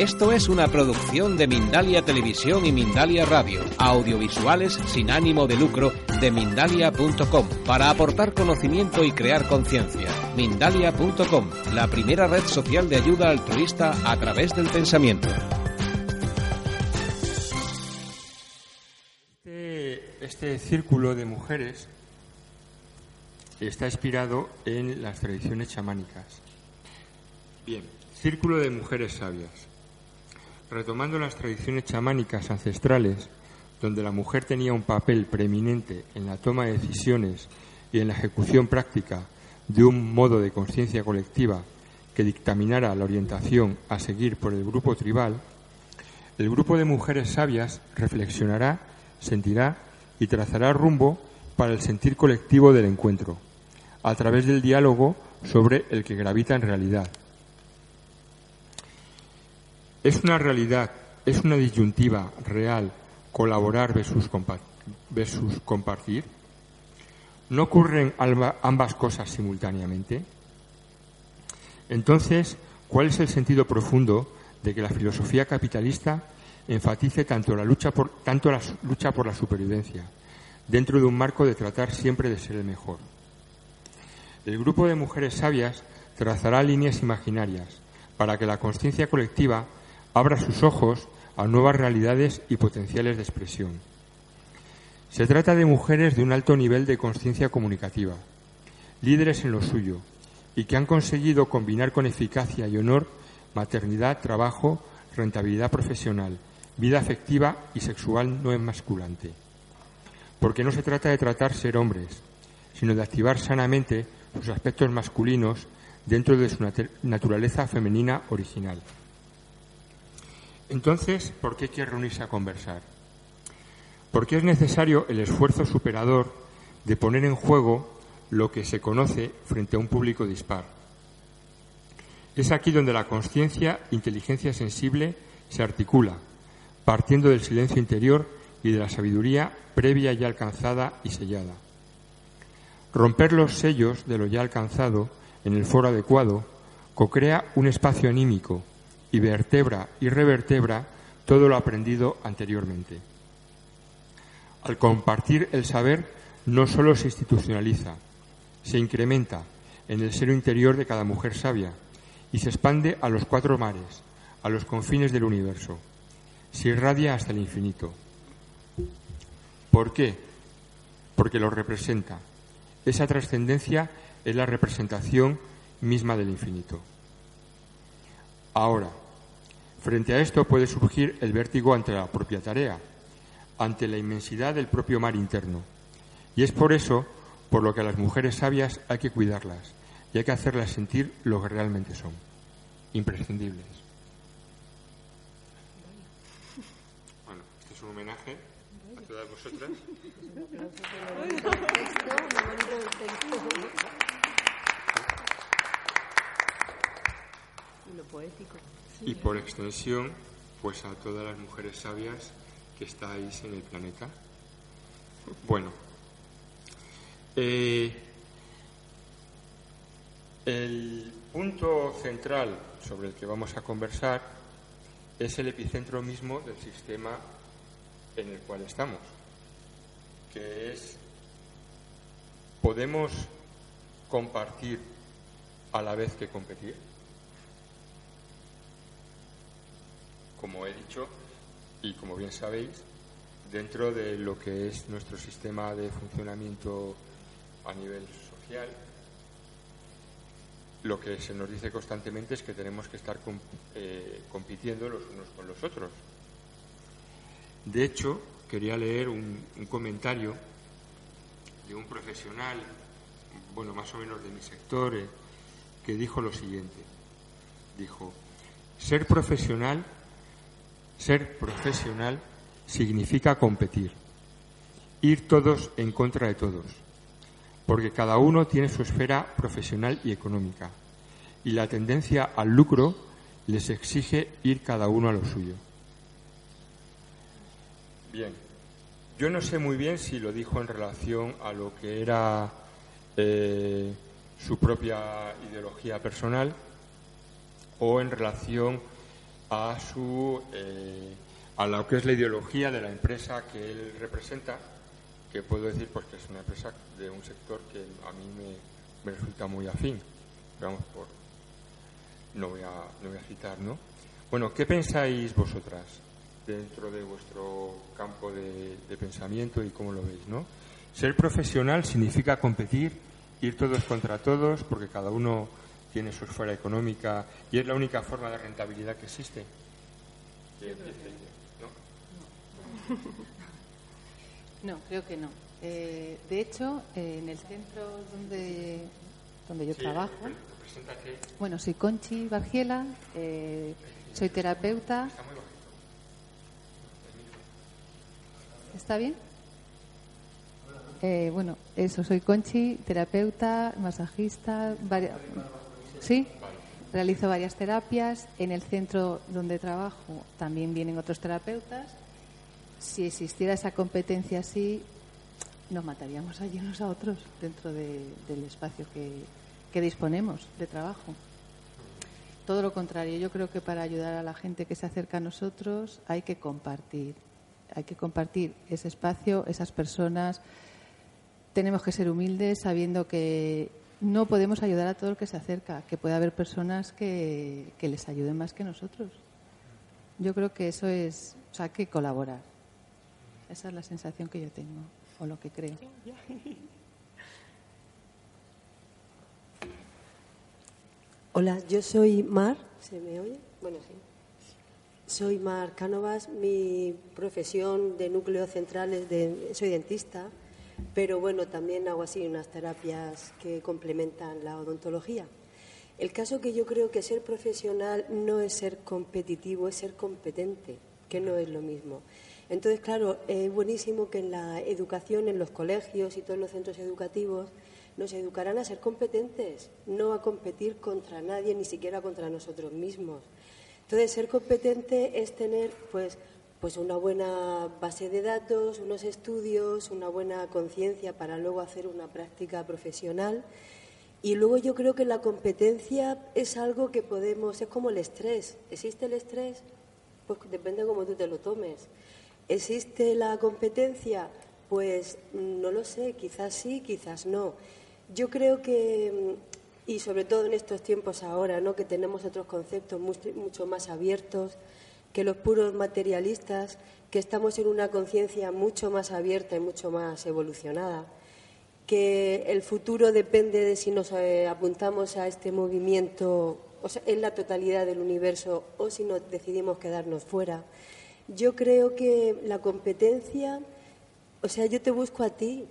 Esto es una producción de Mindalia Televisión y Mindalia Radio, audiovisuales sin ánimo de lucro de mindalia.com, para aportar conocimiento y crear conciencia. Mindalia.com, la primera red social de ayuda altruista a través del pensamiento. Este, este círculo de mujeres está inspirado en las tradiciones chamánicas. Bien, círculo de mujeres sabias. Retomando las tradiciones chamánicas ancestrales, donde la mujer tenía un papel preeminente en la toma de decisiones y en la ejecución práctica de un modo de conciencia colectiva que dictaminara la orientación a seguir por el grupo tribal, el grupo de mujeres sabias reflexionará, sentirá y trazará rumbo para el sentir colectivo del encuentro, a través del diálogo sobre el que gravita en realidad. Es una realidad, es una disyuntiva real colaborar versus, compa- versus compartir. ¿No ocurren ambas cosas simultáneamente? Entonces, ¿cuál es el sentido profundo de que la filosofía capitalista enfatice tanto la lucha por, tanto la lucha por la supervivencia, dentro de un marco de tratar siempre de ser el mejor? El grupo de mujeres sabias trazará líneas imaginarias para que la conciencia colectiva abra sus ojos a nuevas realidades y potenciales de expresión. Se trata de mujeres de un alto nivel de conciencia comunicativa, líderes en lo suyo, y que han conseguido combinar con eficacia y honor maternidad, trabajo, rentabilidad profesional, vida afectiva y sexual no emasculante. Porque no se trata de tratar ser hombres, sino de activar sanamente sus aspectos masculinos dentro de su nat- naturaleza femenina original. Entonces, ¿por qué quiere reunirse a conversar? Porque es necesario el esfuerzo superador de poner en juego lo que se conoce frente a un público dispar. Es aquí donde la conciencia, inteligencia sensible, se articula, partiendo del silencio interior y de la sabiduría previa ya alcanzada y sellada. Romper los sellos de lo ya alcanzado en el foro adecuado cocrea un espacio anímico y vertebra y revertebra todo lo aprendido anteriormente. Al compartir el saber no solo se institucionaliza, se incrementa en el seno interior de cada mujer sabia y se expande a los cuatro mares, a los confines del universo. Se irradia hasta el infinito. ¿Por qué? Porque lo representa. Esa trascendencia es la representación misma del infinito. Ahora, frente a esto puede surgir el vértigo ante la propia tarea, ante la inmensidad del propio mar interno. Y es por eso por lo que a las mujeres sabias hay que cuidarlas y hay que hacerlas sentir lo que realmente son, imprescindibles. Bueno, este es un homenaje a todas vosotras. Y por extensión, pues a todas las mujeres sabias que estáis en el planeta. Bueno, eh, el punto central sobre el que vamos a conversar es el epicentro mismo del sistema en el cual estamos, que es, ¿podemos compartir a la vez que competir? Como he dicho, y como bien sabéis, dentro de lo que es nuestro sistema de funcionamiento a nivel social, lo que se nos dice constantemente es que tenemos que estar eh, compitiendo los unos con los otros. De hecho, quería leer un, un comentario de un profesional, bueno, más o menos de mi sector, eh, que dijo lo siguiente. Dijo, ser profesional, ser profesional significa competir, ir todos en contra de todos, porque cada uno tiene su esfera profesional y económica, y la tendencia al lucro les exige ir cada uno a lo suyo. Bien, yo no sé muy bien si lo dijo en relación a lo que era eh, su propia ideología personal o en relación a su eh, a lo que es la ideología de la empresa que él representa, que puedo decir pues que es una empresa de un sector que a mí me, resulta muy afín. Vamos por no voy a no voy a citar, ¿no? Bueno, ¿qué pensáis vosotras dentro de vuestro campo de, de pensamiento y cómo lo veis, no? Ser profesional significa competir, ir todos contra todos, porque cada uno tiene su esfera económica y es la única forma de rentabilidad que existe. No, creo que no. Eh, de hecho, eh, en el centro donde, donde yo trabajo, bueno, soy Conchi Bargiela, eh, soy terapeuta. ¿Está bien? bueno, eso, soy Conchi, terapeuta, masajista, ¿sí? Realizo varias terapias. En el centro donde trabajo también vienen otros terapeutas si existiera esa competencia así, nos mataríamos allí unos a otros dentro del espacio que, disponemos de trabajo. Todo lo contrario, yo creo que para ayudar a la gente que se acerca a nosotros hay que compartir, hay que compartir ese espacio, esas personas. Tenemos que ser humildes sabiendo que no podemos ayudar a todo el que se acerca, que puede haber personas que, que les ayuden más que nosotros. Yo creo que eso es, o sea, que colaborar. Esa es la sensación que yo tengo, o lo que creo. Hola, yo soy Mar, ¿se me oye? Bueno, sí. Soy Mar Cánovas, mi profesión de núcleo central es de, soy dentista, pero bueno, también hago así unas terapias que complementan la odontología. El caso que yo creo que ser profesional no es ser competitivo, es ser competente, que no es lo mismo. Entonces, claro, es buenísimo que en la educación, en los colegios y todos los centros educativos, nos educarán a ser competentes, no a competir contra nadie, ni siquiera contra nosotros mismos. Entonces, ser competente es tener, pues, pues una buena base de datos, unos estudios, una buena conciencia para luego hacer una práctica profesional. Y luego yo creo que la competencia es algo que podemos, es como el estrés. ¿Existe el estrés? Pues depende de cómo tú te lo tomes. ¿Existe la competencia? Pues no lo sé, quizás sí, quizás no. Yo creo que, y sobre todo en estos tiempos ahora, ¿no? que tenemos otros conceptos mucho, más abiertos que los puros materialistas, que estamos en una conciencia mucho más abierta y mucho más evolucionada, que el futuro depende de si nos eh, apuntamos a este movimiento o en la totalidad del universo o si nos decidimos quedarnos fuera. Yo creo que la competencia, o sea, yo te busco a ti.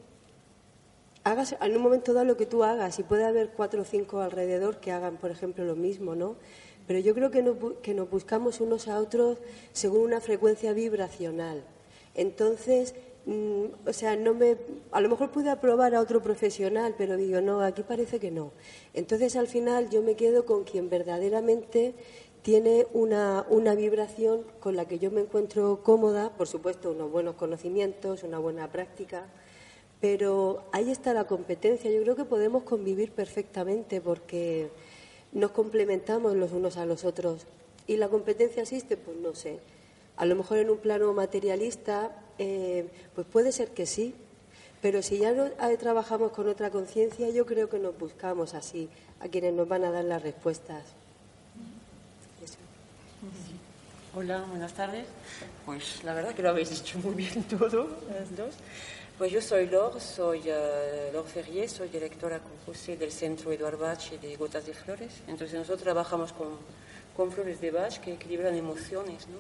Hagas en un momento dado lo que tú hagas y puede haber cuatro o cinco alrededor que hagan, por ejemplo, lo mismo, ¿no? Pero yo creo que, nos buscamos unos a otros según una frecuencia vibracional. Entonces, mm, o sea, no me, a lo mejor pude aprobar a otro profesional, pero digo, no, aquí parece que no. Entonces, al final, yo me quedo con quien verdaderamente tiene una, una, vibración con la que yo me encuentro cómoda, por supuesto, unos buenos conocimientos, una buena práctica, pero ahí está la competencia. Yo creo que podemos convivir perfectamente porque nos complementamos los unos a los otros. ¿Y la competencia existe? Pues no sé. A lo mejor en un plano materialista, eh, pues puede ser que sí, pero si ya no, trabajamos con otra conciencia, yo creo que nos buscamos así, a quienes nos van a dar las respuestas. Hola, buenas tardes. Pues la verdad que lo habéis dicho muy bien todo, las dos. Pues yo soy Lor, soy uh, Lor Ferrier, soy directora con José del Centro Eduard Bach de Gotas de Flores. Entonces nosotros trabajamos con, con flores de Bach que equilibran emociones, ¿no?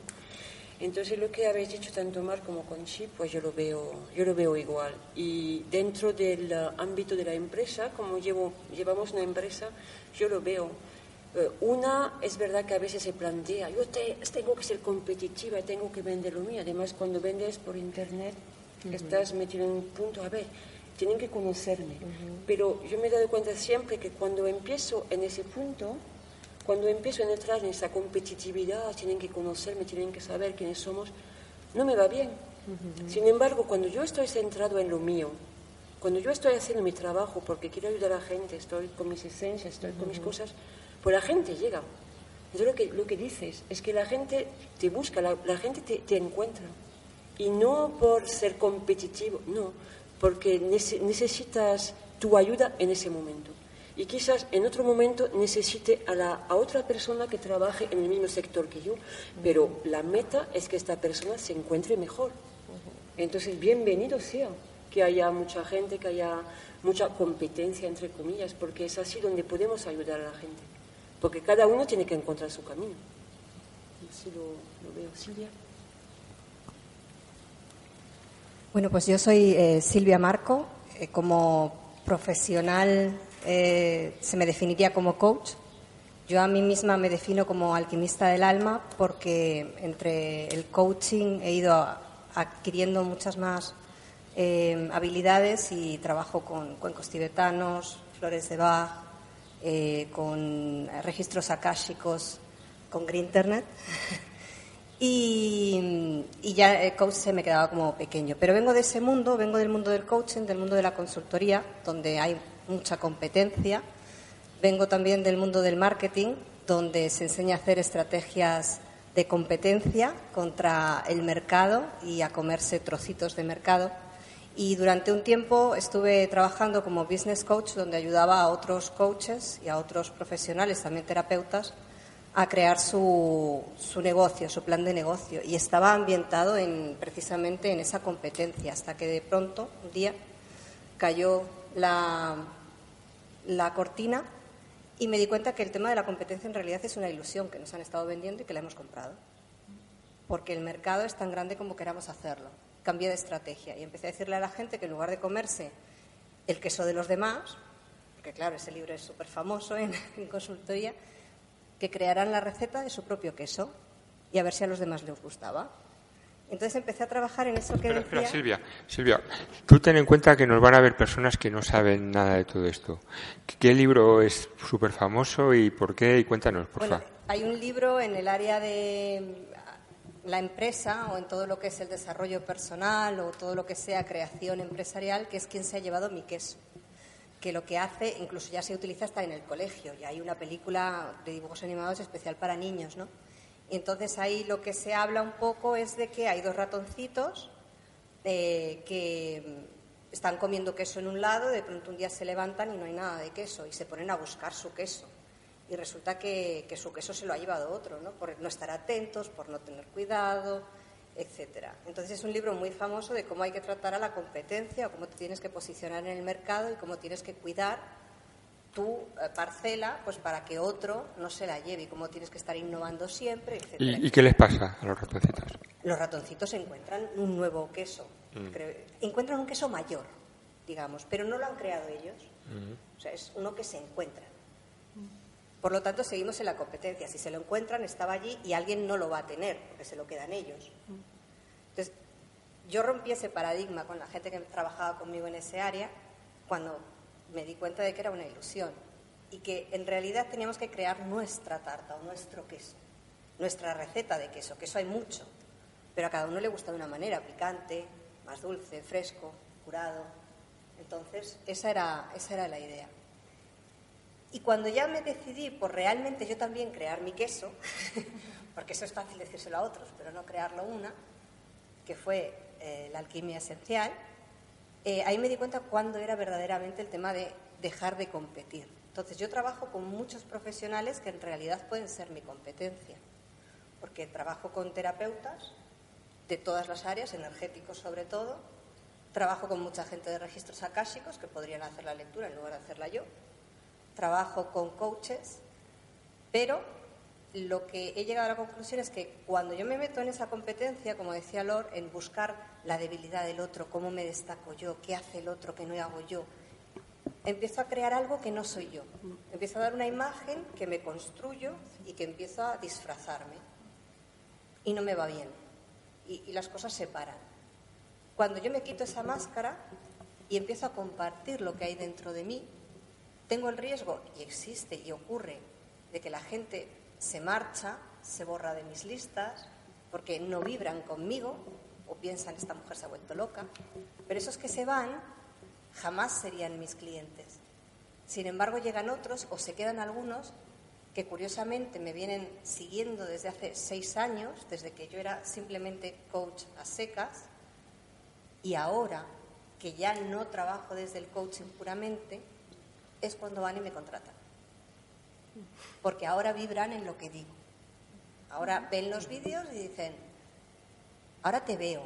Entonces lo que habéis dicho tanto Mar como Conchi, pues yo lo veo, yo lo veo igual. Y dentro del ámbito de la empresa, como llevo, llevamos una empresa, yo lo veo eh, una es verdad que a veces se plantea, yo tengo que ser competitiva, tengo que vender lo mío. Además, cuando vendes por internet, estás metido en un punto, a ver, tienen que conocerme. Pero yo me he dado cuenta siempre que cuando empiezo en ese punto, Cuando empiezo a entrar en esa competitividad, tienen que conocerme, tienen que saber quiénes somos, no me va bien. Sin embargo, cuando yo estoy centrado en lo mío, cuando yo estoy haciendo mi trabajo porque quiero ayudar a la gente, estoy con mis esencias, estoy con mis cosas, pues la gente llega. Entonces lo que, lo que dices es que la gente te busca, la, la gente te, te encuentra. Y no por ser competitivo, no, porque nece- necesitas tu ayuda en ese momento. Y quizás en otro momento necesite a, la, a otra persona que trabaje en el mismo sector que yo, pero la meta es que esta persona se encuentre mejor. Entonces, bienvenido sea que haya mucha gente, que haya mucha competencia, entre comillas, porque es así donde podemos ayudar a la gente. Porque cada uno tiene que encontrar su camino. Así lo, lo veo. Silvia. Bueno, pues yo soy eh, Silvia Marco. Eh, como profesional eh, se me definiría como coach. Yo a mí misma me defino como alquimista del alma porque entre el coaching he ido adquiriendo muchas más habilidades y trabajo con cuencos tibetanos, flores de Bach, con registros akáshicos, con Green Internet. Y, y ya el coach se me quedaba como pequeño. Pero vengo de ese mundo, vengo del mundo del coaching, del mundo de la consultoría, donde hay mucha competencia. Vengo también del mundo del marketing, donde se enseña a hacer estrategias de competencia contra el mercado y a comerse trocitos de mercado. Y durante un tiempo estuve trabajando como business coach, donde ayudaba a otros coaches y a otros profesionales, también terapeutas, a crear su, su negocio, su plan de negocio. Y estaba ambientado en, precisamente en esa competencia, hasta que de pronto, un día, cayó la, la cortina y me di cuenta que el tema de la competencia en realidad es una ilusión que nos han estado vendiendo y que la hemos comprado. Porque el mercado es tan grande como queramos hacerlo. Cambié de estrategia y empecé a decirle a la gente que en lugar de comerse el queso de los demás, porque claro, ese libro es súper famoso en, en consultoría, que crearan la receta de su propio queso y a ver si a los demás les gustaba. Entonces empecé a trabajar en eso que Espera, decía... Silvia, Silvia, tú ten en cuenta que nos van a ver personas que no saben nada de todo esto. ¿Qué libro es súper famoso y por qué? Y cuéntanos, por Bueno, favor. hay un libro en el área de la empresa o en todo lo que es el desarrollo personal o todo lo que sea creación empresarial, que es quien se ha llevado mi queso. Que lo que hace, incluso ya se utiliza hasta en el colegio, y hay una película de dibujos animados especial para niños, ¿no? Y entonces ahí lo que se habla un poco es de que hay dos ratoncitos eh, que están comiendo queso en un lado, de pronto un día se levantan y no hay nada de queso y se ponen a buscar su queso. Y resulta que, que su queso se lo ha llevado otro, ¿no? Por no estar atentos, por no tener cuidado, etcétera. Entonces es un libro muy famoso de cómo hay que tratar a la competencia, o cómo te tienes que posicionar en el mercado y cómo tienes que cuidar tu eh, parcela pues para que otro no se la lleve y cómo tienes que estar innovando siempre, etcétera. ¿Y, y qué les pasa a los ratoncitos? Los ratoncitos encuentran un nuevo queso. Creo- encuentran un queso mayor, digamos, pero no lo han creado ellos. O sea, es uno que se encuentra. Por lo tanto, seguimos en la competencia. Si se lo encuentran, estaba allí y alguien no lo va a tener, porque se lo quedan ellos. Entonces, yo rompí ese paradigma con la gente que trabajaba conmigo en ese área cuando me di cuenta de que era una ilusión y que en realidad teníamos que crear nuestra tarta o nuestro queso, nuestra receta de queso. Queso hay mucho, pero a cada uno le gusta de una manera, picante, más dulce, fresco, curado. Entonces, esa era, esa era la idea. Y cuando ya me decidí por realmente yo también crear mi queso, porque eso es fácil decírselo a otros, pero no crearlo una, que fue eh, la alquimia esencial, eh, ahí me di cuenta cuándo era verdaderamente el tema de dejar de competir. Entonces yo trabajo con muchos profesionales que en realidad pueden ser mi competencia, porque trabajo con terapeutas de todas las áreas, energéticos sobre todo, trabajo con mucha gente de registros akáshicos que podrían hacer la lectura en lugar de hacerla yo, trabajo con coaches, pero lo que he llegado a la conclusión es que cuando yo me meto en esa competencia, como decía Lor, en buscar la debilidad del otro, cómo me destaco yo, qué hace el otro que no hago yo, empiezo a crear algo que no soy yo. Empiezo a dar una imagen que me construyo y que empiezo a disfrazarme. Y no me va bien. Y, y las cosas se paran. Cuando yo me quito esa máscara y empiezo a compartir lo que hay dentro de mí, tengo el riesgo, y existe y ocurre, de que la gente se marcha, se borra de mis listas, porque no vibran conmigo o piensan esta mujer se ha vuelto loca, pero esos que se van jamás serían mis clientes. Sin embargo, llegan otros o se quedan algunos que curiosamente me vienen siguiendo desde hace seis años, desde que yo era simplemente coach a secas, y ahora que ya no trabajo desde el coaching puramente, es cuando van y me contratan. Porque ahora vibran en lo que digo. Ahora ven los vídeos y dicen, ahora te veo.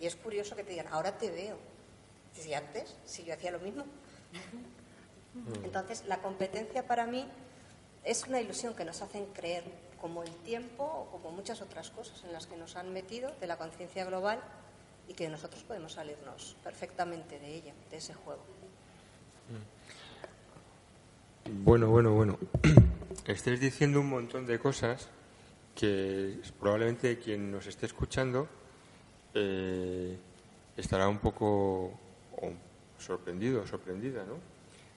Y es curioso que te digan, ahora te veo. Si antes, si yo hacía lo mismo. Entonces, la competencia para mí es una ilusión que nos hacen creer, como el tiempo o como muchas otras cosas en las que nos han metido de la conciencia global y que nosotros podemos salirnos perfectamente de ella, de ese juego. Bueno, bueno, bueno. Estáis diciendo un montón de cosas que probablemente quien nos esté escuchando eh, estará un poco sorprendido o sorprendida, ¿no?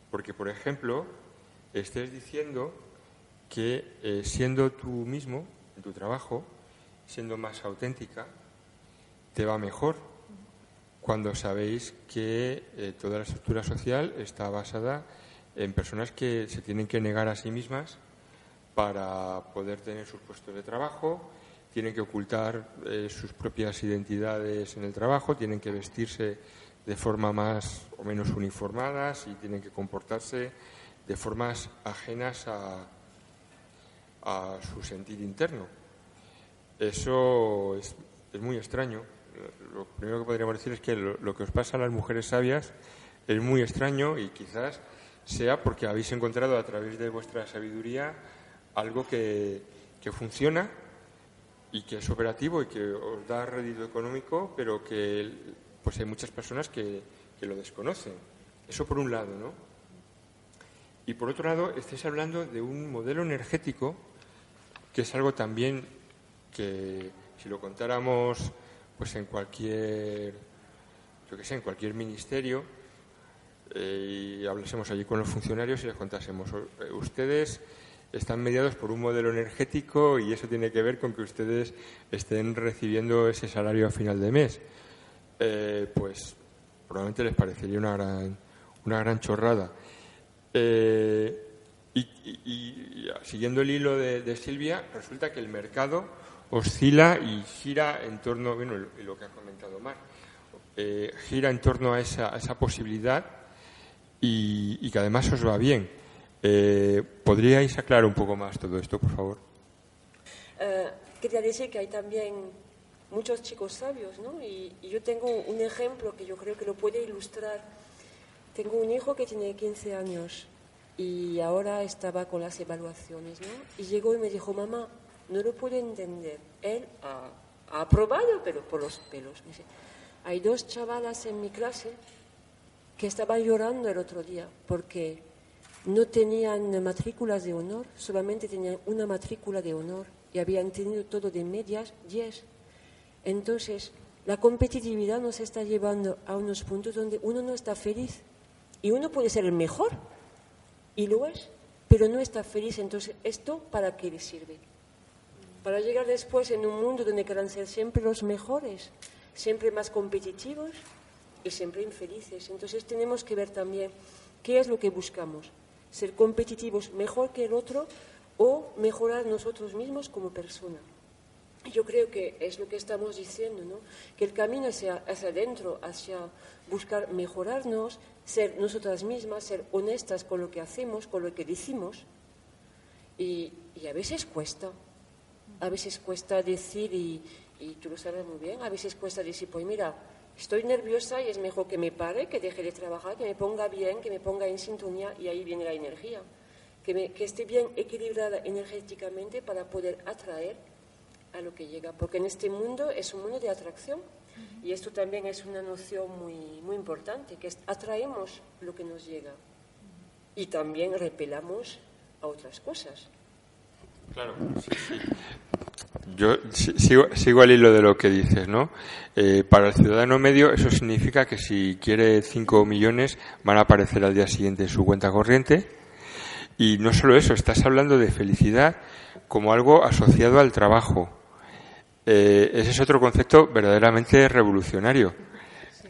Porque, por ejemplo, estés diciendo que eh, siendo tú mismo en tu trabajo, siendo más auténtica, te va mejor cuando sabéis que eh, toda la estructura social está basada en personas que se tienen que negar a sí mismas para poder tener sus puestos de trabajo, tienen que ocultar eh, sus propias identidades en el trabajo, tienen que vestirse de forma más o menos uniformadas y tienen que comportarse de formas ajenas a, su sentir interno. Eso es, muy extraño. Lo primero que podríamos decir es que lo, que os pasa a las mujeres sabias es muy extraño y quizás sea porque habéis encontrado a través de vuestra sabiduría algo que, que funciona y que es operativo y que os da rédito económico, pero que pues hay muchas personas que, que lo desconocen. Eso por un lado, ¿no? Y por otro lado, estáis hablando de un modelo energético que es algo también que si lo contáramos pues en cualquier yo que sé, en cualquier ministerio eh, y hablásemos allí con los funcionarios y les contásemos ustedes están mediados por un modelo energético y eso tiene que ver con que ustedes estén recibiendo ese salario a final de mes. Eh, pues probablemente les parecería una gran, una gran chorrada. Eh, y, y, siguiendo el hilo de, Silvia, resulta que el mercado oscila y gira en torno, bueno, lo, lo que ha comentado Mar, gira en torno a esa, a esa posibilidad y, y, que además os va bien. Eh, ¿Podríais aclarar un poco más todo esto, por favor? Uh, quería decir que hay también muchos chicos sabios, ¿no? Y, y, yo tengo un ejemplo que yo creo que lo puede ilustrar. Tengo un hijo que tiene 15 años y ahora estaba con las evaluaciones, ¿no? Y llegó y me dijo, mamá, no lo puedo entender. Él ha, ha aprobado, pero por los pelos. Me dice, hay dos chavalas en mi clase que estaban llorando el otro día porque no tenían matrículas de honor, solamente tenían una matrícula de honor y habían tenido todo de medias 10. Entonces, la competitividad nos está llevando a unos puntos donde uno no está feliz y uno puede ser el mejor y lo es, pero no está feliz. Entonces, ¿esto para qué le sirve? Para llegar después en un mundo donde quieran ser siempre los mejores, siempre más competitivos y siempre infelices. Entonces, tenemos que ver también qué es lo que buscamos ser competitivos mejor que el otro o mejorar nosotros mismos como persona. Yo creo que es lo que estamos diciendo, ¿no? que el camino hacia, hacia adentro, hacia buscar mejorarnos, ser nosotras mismas, ser honestas con lo que hacemos, con lo que decimos, y, y a veces cuesta, a veces cuesta decir, y, y tú lo sabes muy bien, a veces cuesta decir, pues mira, estoy nerviosa y es mejor que me pare, que deje de trabajar, que me ponga bien, que me ponga en sintonía y ahí viene la energía. Que, me, que esté bien equilibrada energéticamente para poder atraer a lo que llega. Porque en este mundo es un mundo de atracción y esto también es una noción muy, muy importante, que atraemos lo que nos llega y también repelamos a otras cosas. Claro, sí, sí. Yo sigo, sigo, al hilo de lo que dices, ¿no? Eh, para el ciudadano medio eso significa que si quiere 5 millones van a aparecer al día siguiente en su cuenta corriente Y no solo eso, estás hablando de felicidad como algo asociado al trabajo. Eh, ese es otro concepto verdaderamente revolucionario.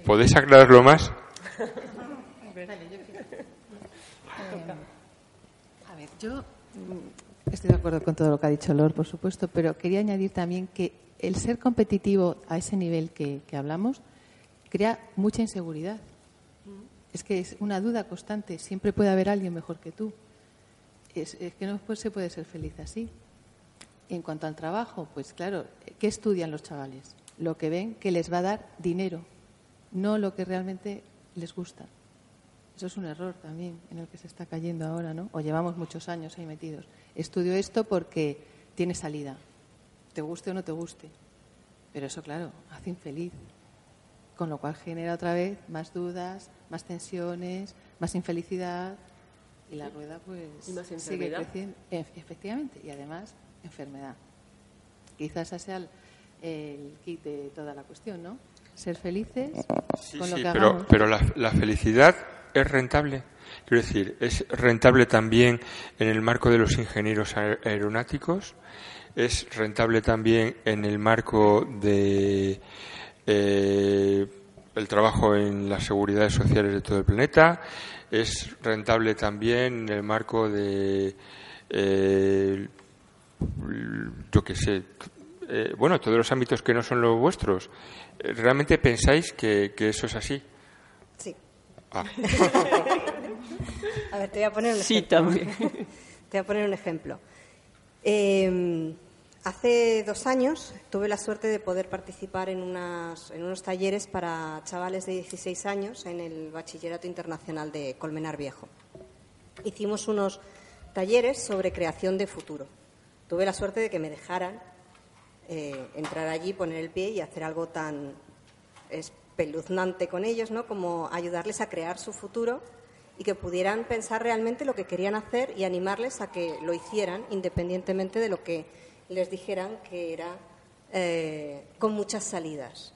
¿Podéis aclararlo más? A ver, yo estoy de acuerdo con todo lo que ha dicho Lor, por supuesto, pero quería añadir también que el ser competitivo a ese nivel que, que hablamos crea mucha inseguridad. Es que es una duda constante. Siempre puede haber alguien mejor que tú. Es, es que no pues, se puede ser feliz así. En cuanto al trabajo, pues claro, ¿qué estudian los chavales? Lo que ven que les va a dar dinero, no lo que realmente les gusta. Eso es un error también en el que se está cayendo ahora, ¿no? O llevamos muchos años ahí metidos. Estudio esto porque tiene salida, te guste o no te guste. Pero eso, claro, hace infeliz. Con lo cual genera otra vez más dudas, más tensiones, más infelicidad y la rueda pues Y más sigue creciendo. E- Efectivamente, y además enfermedad. Quizás ese sea el, el kit de toda la cuestión, ¿no? Ser felices Sí, con lo sí, que pero, hagamos. pero la, la felicidad es rentable. Quiero decir, es rentable también en el marco de los ingenieros aer- aeronáuticos, es rentable también en el marco de eh, el trabajo en las seguridades sociales de todo el planeta, es rentable también en el marco de eh, yo qué sé, eh, bueno, todos los ámbitos que no son los vuestros. ¿Realmente pensáis que eso es así? Ah. A ver, te voy a poner un Sí, ejemplo. también. Te voy a poner un ejemplo. Eh, hace dos años tuve la suerte de poder participar en, unas- en unos talleres para chavales de 16 años en el Bachillerato Internacional de Colmenar Viejo. Hicimos unos talleres sobre creación de futuro. Tuve la suerte de que me dejaran eh, entrar allí, poner el pie y hacer algo tan espeluznante con ellos, ¿no? Como ayudarles a crear su futuro y que pudieran pensar realmente lo que querían hacer y animarles a que lo hicieran independientemente de lo que les dijeran que era eh, con muchas salidas.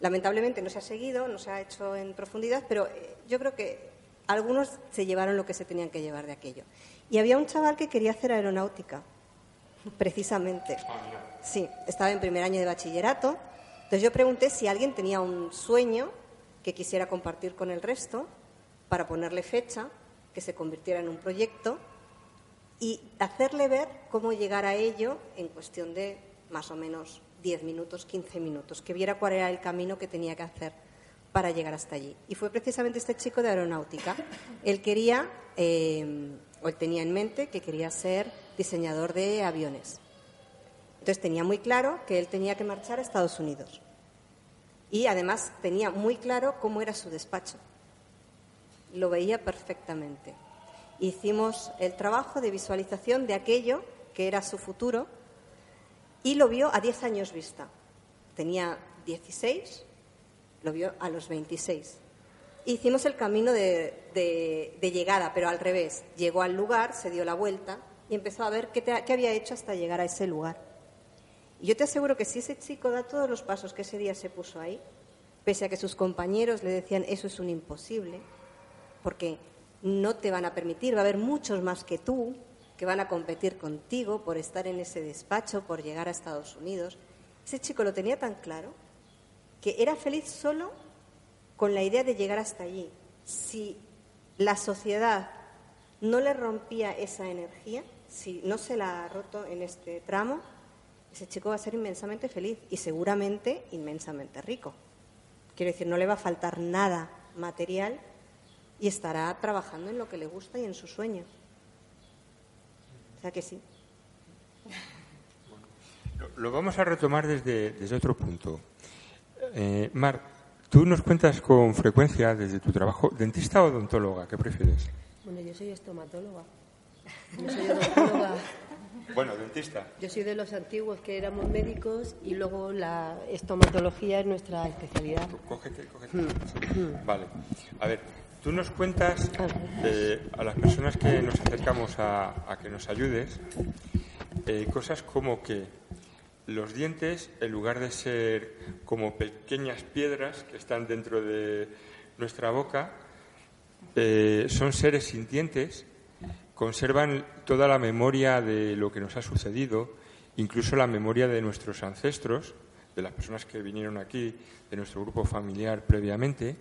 Lamentablemente no se ha seguido, no se ha hecho en profundidad, pero eh, yo creo que algunos se llevaron lo que se tenían que llevar de aquello. Y había un chaval que quería hacer aeronáutica, precisamente. Sí, estaba en primer año de bachillerato. Entonces yo pregunté si alguien tenía un sueño que quisiera compartir con el resto para ponerle fecha, que se convirtiera en un proyecto y hacerle ver cómo llegar a ello en cuestión de más o menos 10 minutos, 15 minutos, que viera cuál era el camino que tenía que hacer para llegar hasta allí. Y fue precisamente este chico de aeronáutica. Él quería, eh, o él tenía en mente que quería ser diseñador de aviones. Entonces tenía muy claro que él tenía que marchar a Estados Unidos. Y además tenía muy claro cómo era su despacho. Lo veía perfectamente. Hicimos el trabajo de visualización de aquello que era su futuro y lo vio a 10 años vista. Tenía 16, lo vio a los 26. Hicimos el camino de, llegada, pero al revés. Llegó al lugar, se dio la vuelta y empezó a ver qué había hecho hasta llegar a ese lugar. Yo te aseguro que si ese chico da todos los pasos que ese día se puso ahí, pese a que sus compañeros le decían eso es un imposible, porque no te van a permitir, va a haber muchos más que tú que van a competir contigo por estar en ese despacho, por llegar a Estados Unidos. Ese chico lo tenía tan claro que era feliz solo con la idea de llegar hasta allí. Si la sociedad no le rompía esa energía, si no se la ha roto en este tramo, ese chico va a ser inmensamente feliz y seguramente inmensamente rico. Quiero decir, no le va a faltar nada material y estará trabajando en lo que le gusta y en sus sueños. O sea que sí. Lo, lo vamos a retomar desde, desde otro punto. Eh, Mar, tú nos cuentas con frecuencia desde tu trabajo, dentista o odontóloga, ¿qué prefieres? Bueno, yo soy estomatóloga. No soy odontóloga. Bueno, dentista. Yo soy de los antiguos que éramos médicos y luego la estomatología es nuestra especialidad. Cógete, cógete. Vale. A ver, tú nos cuentas eh, a las personas que nos acercamos a, a que nos ayudes eh, cosas como que los dientes, en lugar de ser como pequeñas piedras que están dentro de nuestra boca, eh, son seres sintientes conservan toda la memoria de lo que nos ha sucedido, incluso la memoria de nuestros ancestros, de las personas que vinieron aquí, de nuestro grupo familiar previamente,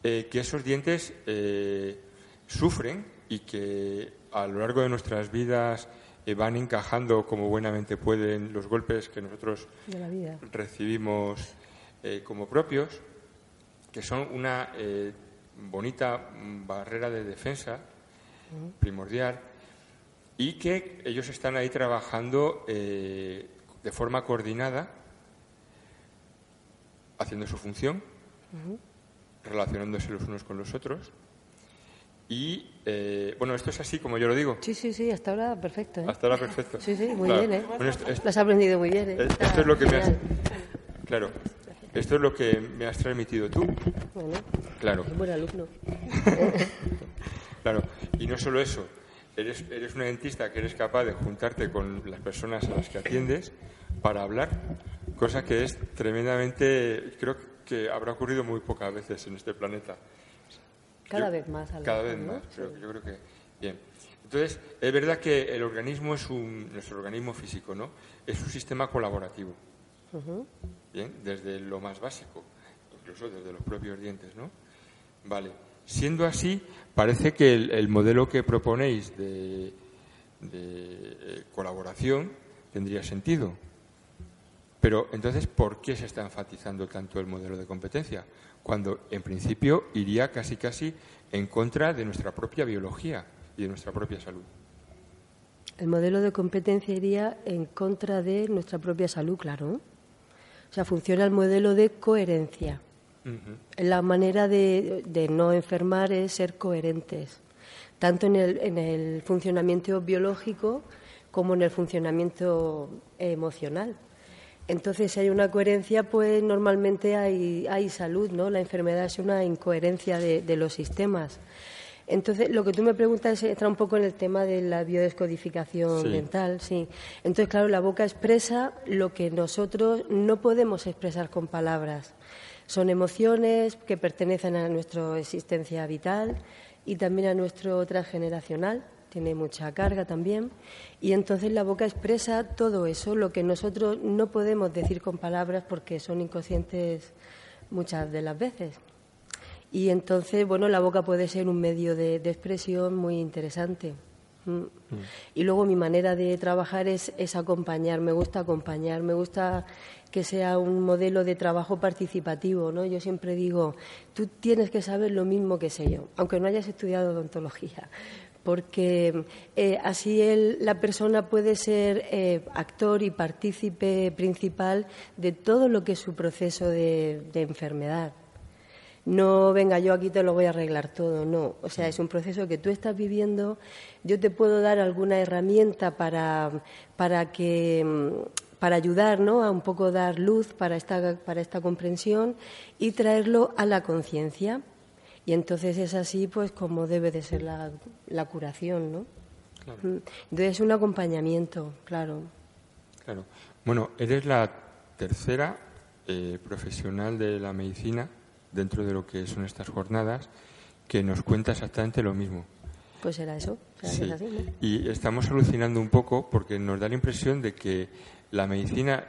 eh, que esos dientes eh, sufren y que a lo largo de nuestras vidas eh, van encajando como buenamente pueden los golpes que nosotros De la vida. recibimos como propios, que son una bonita barrera de defensa primordial y que ellos están ahí trabajando eh, de forma coordinada, haciendo su función, relacionándose los unos con los otros. Y, eh, bueno, esto es así como yo lo digo. Sí, sí, sí, hasta ahora perfecto. ¿eh? Hasta ahora perfecto. Sí, sí, muy Claro. bien, ¿eh? Bueno, esto- esto- Lo has aprendido muy bien, ¿eh? Esto es lo que me has, claro, esto es lo que me has transmitido tú, Bueno, claro, es buen alumno. claro. Y no solo eso, eres, eres una dentista que eres capaz de juntarte con las personas a las que atiendes para hablar, cosa que es tremendamente, creo que habrá ocurrido muy pocas veces en este planeta. Cada Yo- vez más. a lo Cada vez más, creo- yo creo que bien. Entonces, es verdad que el organismo es un, nuestro organismo físico, ¿no? Es un sistema colaborativo. Bien, desde lo más básico, incluso desde los propios dientes, ¿no? Vale. Siendo así, parece que el, el modelo que proponéis de, de, eh, colaboración tendría sentido. Pero entonces, ¿por qué se está enfatizando tanto el modelo de competencia? Cuando en principio iría casi casi en contra de nuestra propia biología y de nuestra propia salud. El modelo de competencia iría en contra de nuestra propia salud, claro. O sea, funciona el modelo de coherencia. La manera de, de no enfermar es ser coherentes, tanto en el, en el funcionamiento biológico como en el funcionamiento emocional. Entonces, si hay una coherencia, pues normalmente hay, hay salud, ¿no? La enfermedad es una incoherencia de, de los sistemas. Entonces, lo que tú me preguntas entra un poco en el tema de la biodescodificación Sí. dental, sí. Entonces, claro, la boca expresa lo que nosotros no podemos expresar con palabras. Son emociones que pertenecen a nuestra existencia vital y también a nuestro transgeneracional. Tiene mucha carga también. Y entonces la boca expresa todo eso, lo que nosotros no podemos decir con palabras porque son inconscientes muchas de las veces. Y entonces, bueno, la boca puede ser un medio de, de expresión muy interesante. Mm. Y luego mi manera de trabajar es, es acompañar, me gusta acompañar, me gusta que sea un modelo de trabajo participativo, ¿no? Yo siempre digo, tú tienes que saber lo mismo que sé yo, aunque no hayas estudiado odontología, porque eh, así la persona puede ser eh, actor y partícipe principal de todo lo que es su proceso de enfermedad. No, venga, yo aquí te lo voy a arreglar todo, no. O sea, es un proceso que tú estás viviendo. Yo te puedo dar alguna herramienta para, para que mm, para ayudar, ¿no? A un poco dar luz para esta, para esta comprensión y traerlo a la conciencia. Y entonces es así, pues, como debe de ser la, la curación, ¿no? Mm. Entonces es un acompañamiento, claro. Claro. Bueno, eres la tercera eh, profesional de la medicina dentro de lo que son estas jornadas que nos cuenta exactamente lo mismo. Pues era eso. Sí. Y estamos alucinando un poco porque nos da la impresión de que la medicina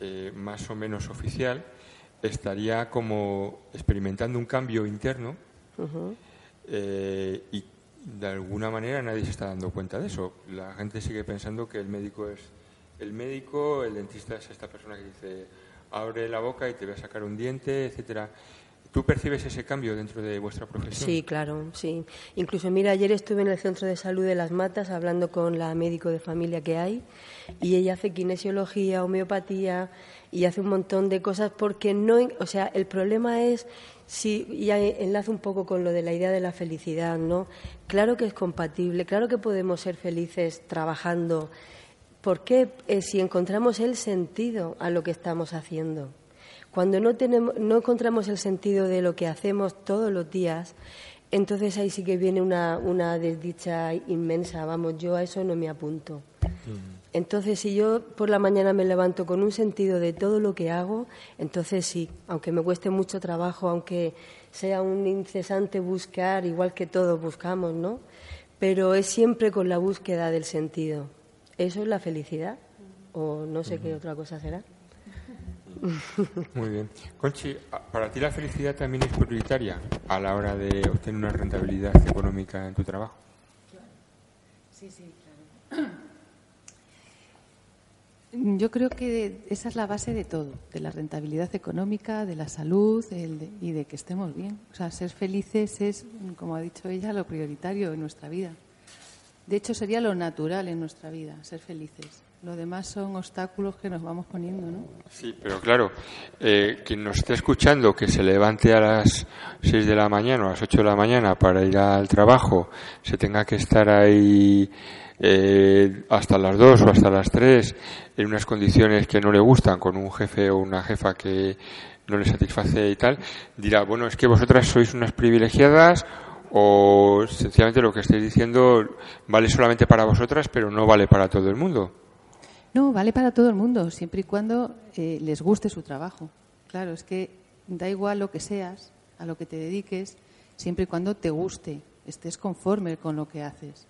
eh, más o menos oficial estaría como experimentando un cambio interno eh, y de alguna manera nadie se está dando cuenta de eso. La gente sigue pensando que el médico es el médico, el dentista es esta persona que dice abre la boca y te voy a sacar un diente, etcétera. ¿Tú percibes ese cambio dentro de vuestra profesión? Sí, claro, sí. Incluso, mira, ayer estuve en el Centro de Salud de Las Matas hablando con la médico de familia que hay y ella hace kinesiología, homeopatía y hace un montón de cosas porque no, o sea, el problema es si ya enlazo un poco con lo de la idea de la felicidad, ¿no? Claro que es compatible, claro que podemos ser felices trabajando. ¿Por qué eh, si encontramos el sentido a lo que estamos haciendo? Cuando no, tenemos, no encontramos el sentido de lo que hacemos todos los días, entonces ahí sí que viene una, una desdicha inmensa. Vamos, yo a eso no me apunto. Entonces, si yo por la mañana me levanto con un sentido de todo lo que hago, entonces sí, aunque me cueste mucho trabajo, aunque sea un incesante buscar, igual que todos buscamos, ¿no? pero es siempre con la búsqueda del sentido. ¿Eso es la felicidad? ¿O no sé qué otra cosa será? Muy bien. Conchi, ¿para ti la felicidad también es prioritaria a la hora de obtener una rentabilidad económica en tu trabajo? Sí, sí, claro. Yo creo que esa es la base de todo, de la rentabilidad económica, de la salud y de que estemos bien. O sea, ser felices es, como ha dicho ella, lo prioritario en nuestra vida. De hecho, sería lo natural en nuestra vida, ser felices. Lo demás son obstáculos que nos vamos poniendo, ¿no? Sí, pero claro, eh, quien nos esté escuchando que se levante a las 6 de la mañana o a las 8 de la mañana para ir al trabajo, se tenga que estar ahí eh, hasta las 2 o hasta las 3 en unas condiciones que no le gustan, con un jefe o una jefa que no le satisface y tal, dirá, bueno, es que vosotras sois unas privilegiadas o sencillamente lo que estáis diciendo vale solamente para vosotras, pero no vale para todo el mundo. No, vale para todo el mundo, siempre y cuando eh, les guste su trabajo. Claro, es que da igual lo que seas, a lo que te dediques, siempre y cuando te guste, estés conforme con lo que haces.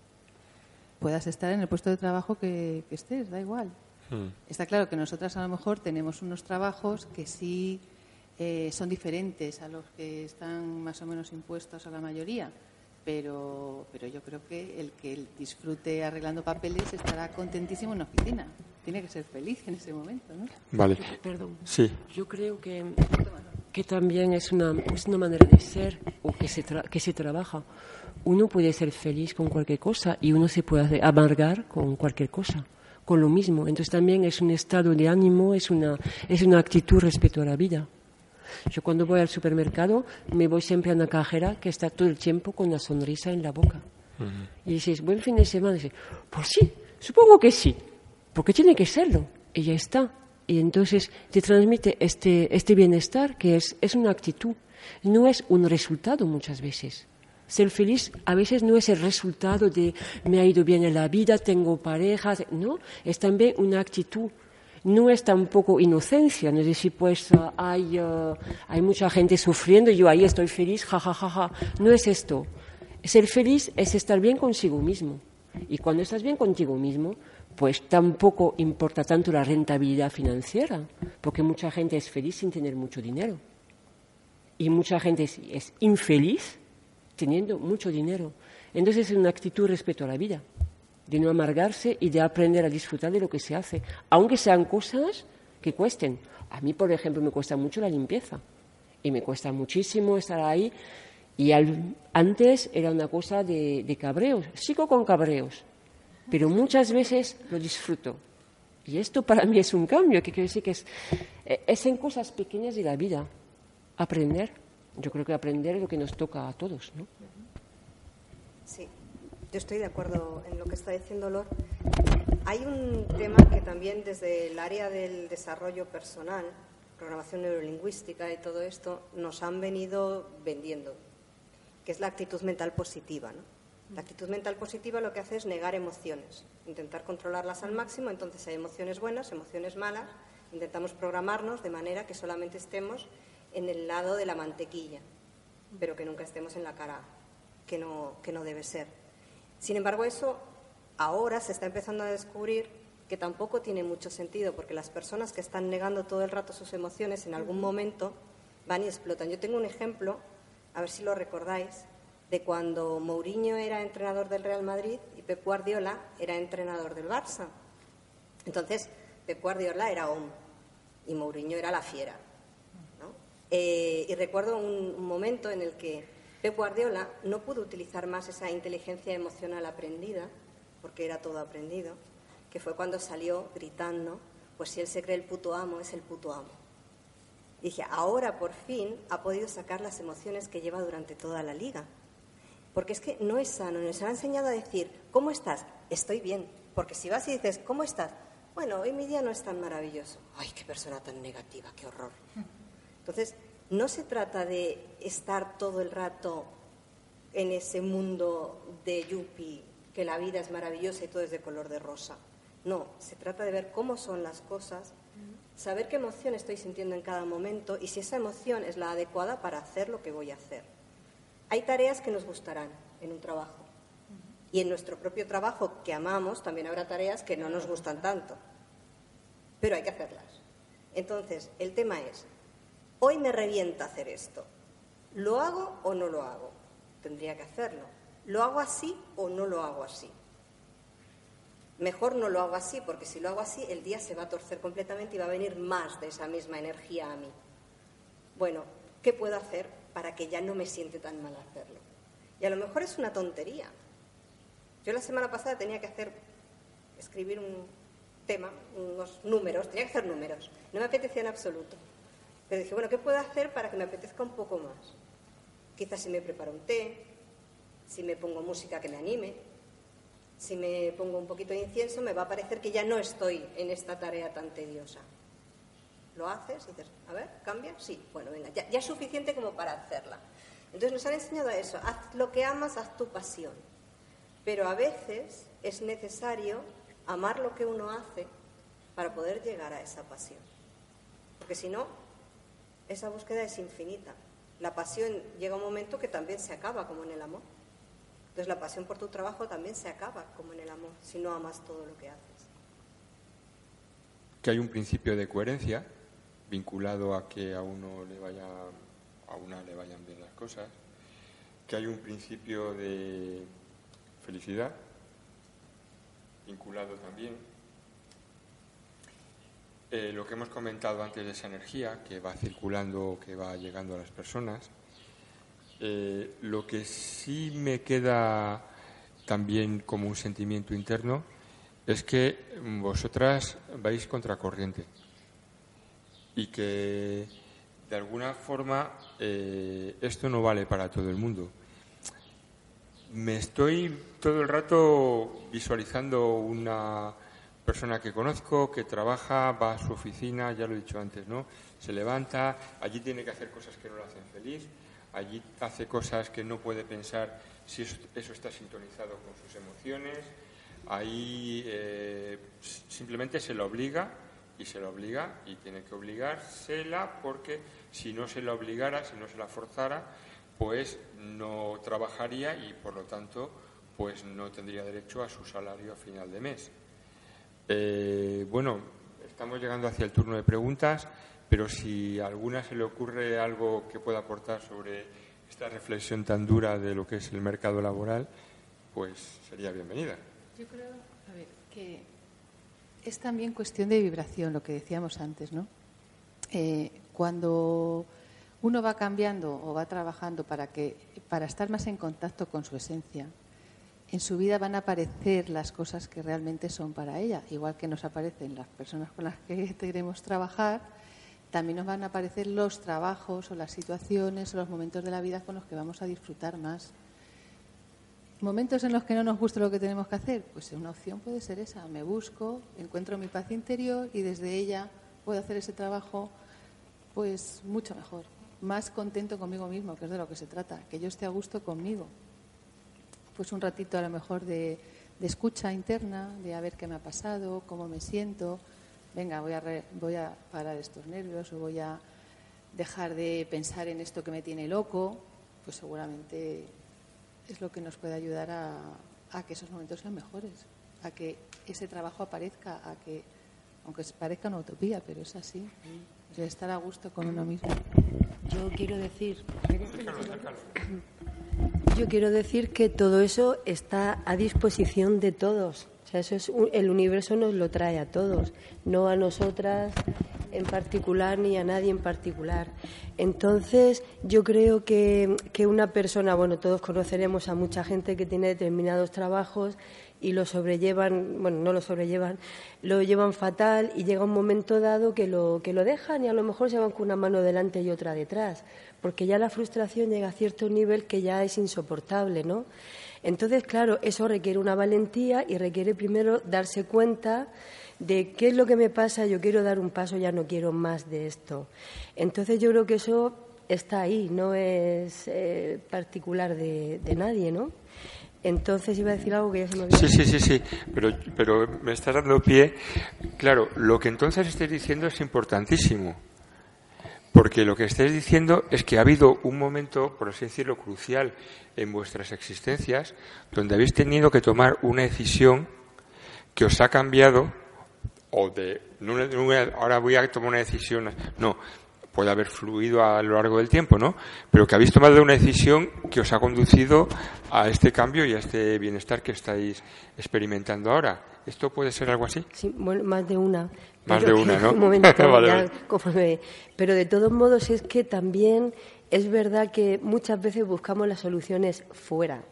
Puedas estar en el puesto de trabajo que, estés, da igual. Hmm. Está claro que nosotras a lo mejor tenemos unos trabajos que sí eh, son diferentes a los que están más o menos impuestos a la mayoría pero, pero yo creo que el que disfrute arreglando papeles estará contentísimo en la oficina. Tiene que ser feliz en ese momento, ¿no? Vale. Perdón. Sí. Yo creo que, que también es una, es una manera de ser o que se, que se trabaja. Uno puede ser feliz con cualquier cosa y uno se puede amargar con cualquier cosa, con lo mismo. Entonces también es un estado de ánimo, es una, es una actitud respecto a la vida. Yo cuando voy al supermercado me voy siempre a una cajera que está todo el tiempo con una sonrisa en la boca. Y dices, buen fin de semana. Y dices, pues sí, supongo que sí, porque tiene que serlo. Ya está. Y entonces te transmite este, este bienestar que es, es una actitud, no es un resultado muchas veces. Ser feliz a veces no es el resultado de me ha ido bien en la vida, tengo pareja, no, es también una actitud no es tampoco inocencia, no es decir, pues hay, uh, hay mucha gente sufriendo yo ahí estoy feliz, ja, ja, ja, ja. No es esto. Ser feliz es estar bien consigo mismo. Y cuando estás bien contigo mismo, pues tampoco importa tanto la rentabilidad financiera, porque mucha gente es feliz sin tener mucho dinero. Y mucha gente es infeliz teniendo mucho dinero. Entonces es una actitud respecto a la vida de no amargarse y de aprender a disfrutar de lo que se hace, aunque sean cosas que cuesten. A mí, por ejemplo, me cuesta mucho la limpieza y me cuesta muchísimo estar ahí. Y antes era una cosa de, cabreos, sigo con cabreos, pero muchas veces lo disfruto. Y esto para mí es un cambio, que quiere decir que es, es en cosas pequeñas de la vida aprender. Yo creo que aprender es lo que nos toca a todos, ¿no? Sí, yo estoy de acuerdo en lo que está diciendo Lor. Hay un tema que también desde el área del desarrollo personal, programación neurolingüística y todo esto, nos han venido vendiendo, que es la actitud mental positiva. La actitud mental positiva lo que hace es negar emociones, intentar controlarlas al máximo, entonces hay emociones buenas, emociones malas, intentamos programarnos de manera que solamente estemos en el lado de la mantequilla, pero que nunca estemos en la cara que no, que no debe ser. Sin embargo, eso ahora se está empezando a descubrir que tampoco tiene mucho sentido, porque las personas que están negando todo el rato sus emociones en algún momento van y explotan. Yo tengo un ejemplo, a ver si lo recordáis, de cuando Mourinho era entrenador del Real Madrid y Pep Guardiola era entrenador del Barça. Entonces, Pep Guardiola era hombre y Mourinho era la fiera. Eh, y recuerdo un momento en el que Pep Guardiola no pudo utilizar más esa inteligencia emocional aprendida, porque era todo aprendido, que fue cuando salió gritando, pues si él se cree el puto amo, es el puto amo. dije, ahora por fin ha podido sacar las emociones que lleva durante toda la liga. Porque es que no es sano, nos ha enseñado a decir, ¿cómo estás? Estoy bien. Porque si vas y dices, ¿cómo estás? Bueno, hoy mi día no es tan maravilloso. Ay, qué persona tan negativa, qué horror. Entonces, no se trata de estar todo el rato en ese mundo de yuppie, que la vida es maravillosa y todo es de color de rosa. No, se trata de ver cómo son las cosas, saber qué emoción estoy sintiendo en cada momento y si esa emoción es la adecuada para hacer lo que voy a hacer. Hay tareas que nos gustarán en un trabajo Y en nuestro propio trabajo que amamos también habrá tareas que no nos gustan tanto, pero hay que hacerlas. Entonces, el tema es, hoy me revienta hacer esto. ¿Lo hago o no lo hago? Tendría que hacerlo. ¿Lo hago así o no lo hago así? Mejor no lo hago así, porque si lo hago así, el día se va a torcer completamente y va a venir más de esa misma energía a mí. Bueno, ¿qué puedo hacer para que ya no me siente tan mal hacerlo? Y a lo mejor es una tontería. Yo la semana pasada tenía que hacer, escribir un tema, unos números, tenía que hacer números. No me apetecía en absoluto. Pero dije, bueno, ¿qué puedo hacer para que me apetezca un poco más? Quizás si me preparo un té, si me pongo música que me anime, si me pongo un poquito de incienso, me va a parecer que ya no estoy en esta tarea tan tediosa. Lo haces y dices, a ver, cambia, sí, bueno, venga, ya, es suficiente como para hacerla. Entonces nos han enseñado a eso, haz lo que amas, haz tu pasión. Pero a veces es necesario amar lo que uno hace para poder llegar a esa pasión. Porque si no, esa búsqueda es infinita. La pasión llega un momento que también se acaba, como en el amor. Entonces la pasión por tu trabajo también se acaba, como en el amor, si no amas todo lo que haces. Que hay un principio de coherencia vinculado a que a uno le vaya, a una le vayan bien las cosas, que hay un principio de felicidad vinculado también. Eh, lo que hemos comentado antes de esa energía que va circulando, que va llegando a las personas. Eh, lo que sí me queda también como un sentimiento interno es que vosotras vais contracorriente y que de alguna forma eh, esto no vale para todo el mundo. Me estoy todo el rato visualizando una persona que conozco que trabaja, va a su oficina, ya lo he dicho antes, ¿no? Se levanta, allí tiene que hacer cosas que no lo hacen feliz, allí hace cosas que no puede pensar si eso, está sintonizado con sus emociones, ahí eh, simplemente se lo obliga y se lo obliga y tiene que obligársela porque si no se la obligara, si no se la forzara, pues no trabajaría y por lo tanto pues no tendría derecho a su salario a final de mes. Eh, bueno, estamos llegando hacia el turno de preguntas, pero si a alguna se le ocurre algo que pueda aportar sobre esta reflexión tan dura de lo que es el mercado laboral, pues sería bienvenida. Yo creo, que es también cuestión de vibración, lo que decíamos antes, ¿no? Eh, cuando uno va cambiando o va trabajando para que para estar más en contacto con su esencia, en su vida van a aparecer las cosas que realmente son para ella, igual que nos aparecen las personas con las que queremos trabajar, también nos van a aparecer los trabajos o las situaciones o los momentos de la vida con los que vamos a disfrutar más. Momentos en los que no nos gusta lo que tenemos que hacer, pues una opción puede ser esa. Me busco, encuentro mi paz interior y desde ella puedo hacer ese trabajo pues mucho mejor, más contento conmigo mismo, que es de lo que se trata, que yo esté a gusto conmigo. Pues un ratito a lo mejor de, escucha interna, de a ver qué me ha pasado, cómo me siento. Venga, voy a, voy a parar estos nervios o voy a dejar de pensar en esto que me tiene loco. Pues seguramente es lo que nos puede ayudar a, a que esos momentos sean mejores, a que ese trabajo aparezca, a que, aunque parezca una utopía, pero es así de estar a gusto con uno mismo. Yo quiero decir, yo quiero decir que todo eso está a disposición de todos. O sea, eso es el universo nos lo trae a todos, no a nosotras en particular ni a nadie en particular. Entonces, yo creo que, que una persona, bueno, todos conoceremos a mucha gente que tiene determinados trabajos y lo sobrellevan, bueno, no lo sobrellevan, lo llevan fatal y llega un momento dado que lo, que lo dejan y a lo mejor se van con una mano delante y otra detrás, porque ya la frustración llega a cierto nivel que ya es insoportable, ¿no? Entonces, claro, eso requiere una valentía y requiere primero darse cuenta de qué es lo que me pasa, yo quiero dar un paso, ya no quiero más de esto. Entonces, yo creo que eso está ahí, no es eh, particular de, de nadie, ¿no? Entonces iba a decir algo que ya se me olvidó. Sí, sí, sí, sí, pero, pero me estás dando pie. Claro, lo que entonces estoy diciendo es importantísimo, Porque lo que estáis diciendo es que ha habido un momento, por así decirlo, crucial en vuestras existencias, donde habéis tenido que tomar una decisión que os ha cambiado, o de, ahora voy a tomar una decisión, no, puede haber fluido a lo largo del tiempo, ¿no? Pero que habéis tomado una decisión que os ha conducido a este cambio y a este bienestar que estáis experimentando ahora. ¿Esto puede ser algo así? Sí, bueno, más de una. Más Pero de una, ¿no? Un momento, Vale, ya vale. conforme- Pero de todos modos es que también es verdad que muchas veces buscamos las soluciones fuera.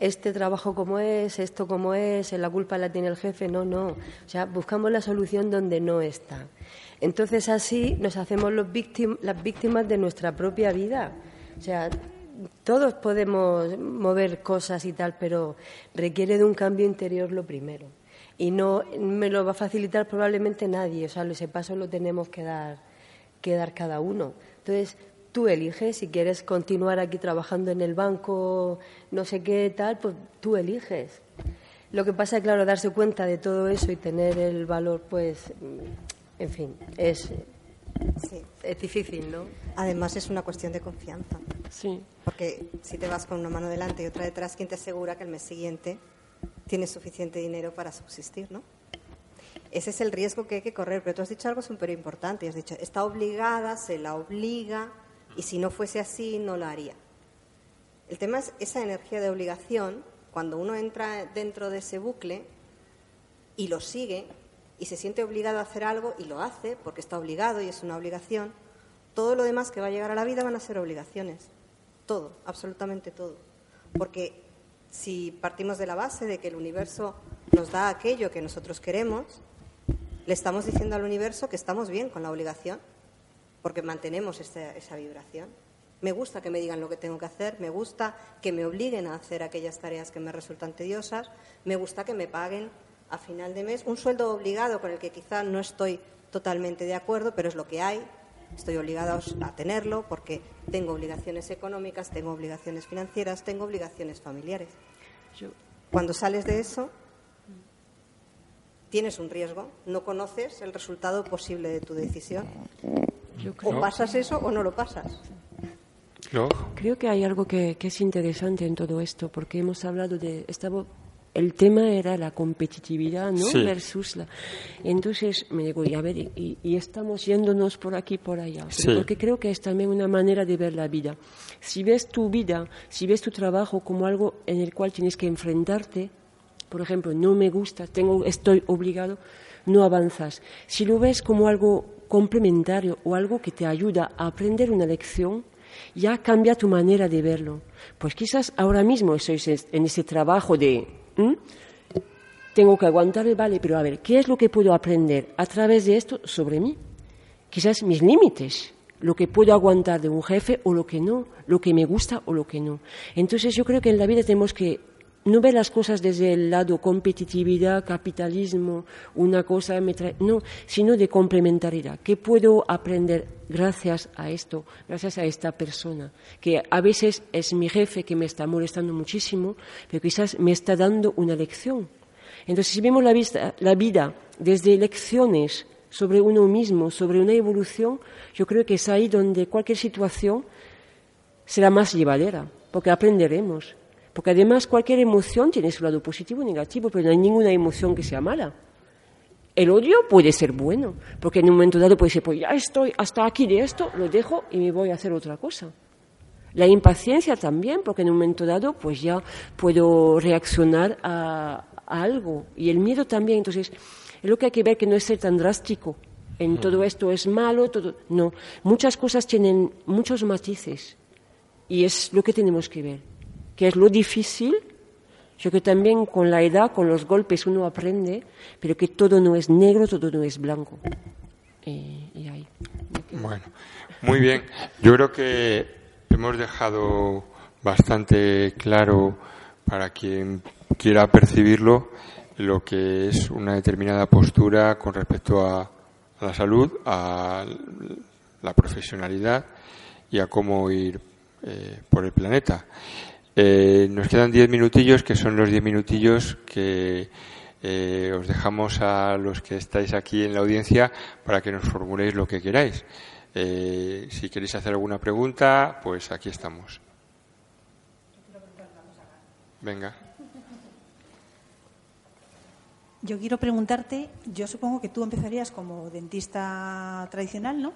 Este trabajo como es, esto como es, la culpa la tiene el jefe, no, no. O sea, buscamos la solución donde no está. Entonces así nos hacemos los víctim- las víctimas de nuestra propia vida. O sea, todos podemos mover cosas y tal, pero requiere de un cambio interior lo primero. Y no me lo va a facilitar probablemente nadie. O sea, ese paso lo tenemos que dar, que dar cada uno. Entonces, tú eliges si quieres continuar aquí trabajando en el banco, no sé qué tal, pues tú eliges. Lo que pasa es, claro, darse cuenta de todo eso y tener el valor, pues, mm, en fin, es, es difícil, ¿no? Además es una cuestión de confianza. Sí. Porque si te vas con una mano delante y otra detrás, ¿quién te asegura que el mes siguiente tienes suficiente dinero para subsistir, no? Ese es el riesgo que hay que correr. Pero tú has dicho algo súper importante. Has dicho, está obligada, se la obliga, y si no fuese así, no lo haría. El tema es esa energía de obligación, cuando uno entra dentro de ese bucle y lo sigue y se siente obligado a hacer algo y lo hace porque está obligado y es una obligación, todo lo demás que va a llegar a la vida van a ser obligaciones. Todo, absolutamente todo. Porque si partimos de la base de que el universo nos da aquello que nosotros queremos, le estamos diciendo al universo que estamos bien con la obligación, porque mantenemos esa, esa vibración. Me gusta que me digan lo que tengo que hacer, me gusta que me obliguen a hacer aquellas tareas que me resultan tediosas, me gusta que me paguen a final de mes un sueldo obligado con el que quizá no estoy totalmente de acuerdo, pero es lo que hay. Estoy obligada a tenerlo porque tengo obligaciones económicas, tengo obligaciones financieras, tengo obligaciones familiares. Cuando sales de eso, tienes un riesgo, no conoces el resultado posible de tu decisión. O pasas eso o no lo pasas. ¿No? Creo que hay algo que, que es interesante en todo esto, porque hemos hablado de. Estaba, el tema era la competitividad, ¿no? Sí. Versus la. Entonces me digo, y a ver, y, y estamos yéndonos por aquí por allá. Sí. Porque creo que es también una manera de ver la vida. Si ves tu vida, si ves tu trabajo como algo en el cual tienes que enfrentarte, por ejemplo, no me gusta, tengo, estoy obligado, no avanzas. Si lo ves como algo complementario o algo que te ayuda a aprender una lección, ya cambia tu manera de verlo. Pues quizás ahora mismo estoy en ese trabajo de tengo que aguantar el vale, pero a ver, ¿qué es lo que puedo aprender a través de esto sobre mí? Quizás mis límites, lo que puedo aguantar de un jefe o lo que no, lo que me gusta o lo que no. Entonces yo creo que en la vida tenemos que no ver las cosas desde el lado competitividad, capitalismo, una cosa me trae, no, sino de complementariedad. ¿Qué puedo aprender gracias a esto, gracias a esta persona? Que a veces es mi jefe que me está molestando muchísimo, pero quizás me está dando una lección. Entonces, si vemos la, vista- la vida desde lecciones sobre uno mismo, sobre una evolución, yo creo que es ahí donde cualquier situación será más llevadera, porque aprenderemos. Porque además cualquier emoción tiene su lado positivo y negativo, pero no hay ninguna emoción que sea mala. El odio puede ser bueno, porque en un momento dado puede ser, pues ya estoy hasta aquí de esto, lo dejo y me voy a hacer otra cosa. La impaciencia también, porque en un momento dado pues ya puedo reaccionar a, a algo. Y el miedo también, entonces, es lo que hay que ver que no es ser tan drástico. En todo esto es malo, todo. No, muchas cosas tienen muchos matices. Y es lo que tenemos que ver. Que es lo difícil, yo que también con la edad, con los golpes uno aprende, pero que todo no es negro, todo no es blanco. Eh, y ahí. Bueno, muy bien. Yo creo que hemos dejado bastante claro para quien quiera percibirlo lo que es una determinada postura con respecto a, la salud, a la profesionalidad y a cómo ir eh, por el planeta. Eh, nos quedan diez minutillos, que son los diez minutillos que eh, os dejamos a los que estáis aquí en la audiencia para que nos formuléis lo que queráis. Eh, si queréis hacer alguna pregunta, pues aquí estamos. Venga. Yo quiero preguntarte, yo supongo que tú empezarías como dentista tradicional, ¿no?